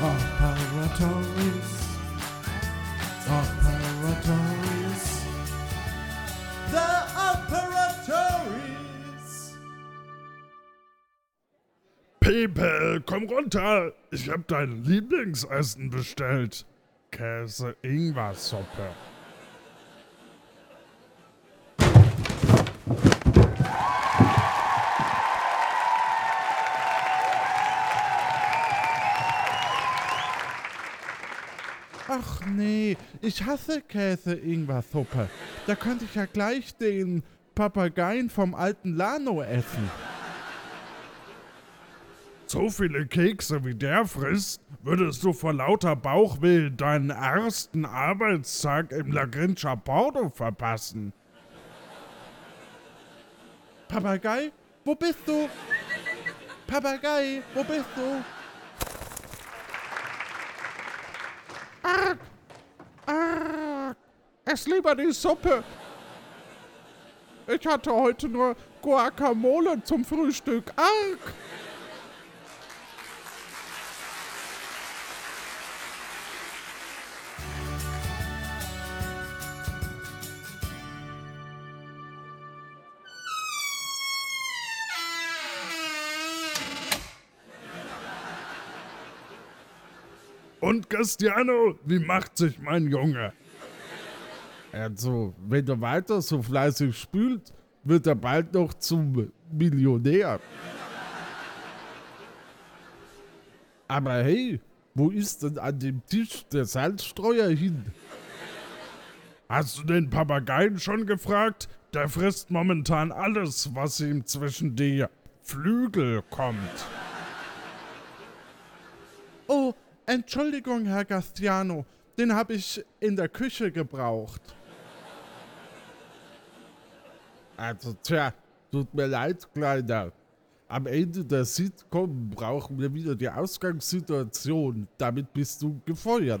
Operatories. Operatories. The Operatories. People, komm runter! Ich hab dein Lieblingsessen bestellt. Käse-Ingwer-Suppe. Ach nee, ich hasse Käse-Ingwer-Suppe. Da könnte ich ja gleich den Papageien vom alten Lano essen. So viele Kekse wie der frisst, würdest du vor lauter Bauchweh deinen ersten Arbeitstag im Lagrincia Porto verpassen. Papagei, wo bist du? Papagei, wo bist du? Arg! Arg! Ess lieber die Suppe. Ich hatte heute nur Guacamole zum Frühstück. Arg! Und Cristiano, wie macht sich mein Junge? Also, wenn er weiter so fleißig spült, wird er bald noch zum Millionär. Aber hey, wo ist denn an dem Tisch der Salzstreuer hin? Hast du den Papageien schon gefragt? Der frisst momentan alles, was ihm zwischen die Flügel kommt. Oh, Entschuldigung, Herr Gastiano, den habe ich in der Küche gebraucht. Also, tja, tut mir leid, Kleiner. Am Ende der Sitcom brauchen wir wieder die Ausgangssituation. Damit bist du gefeuert.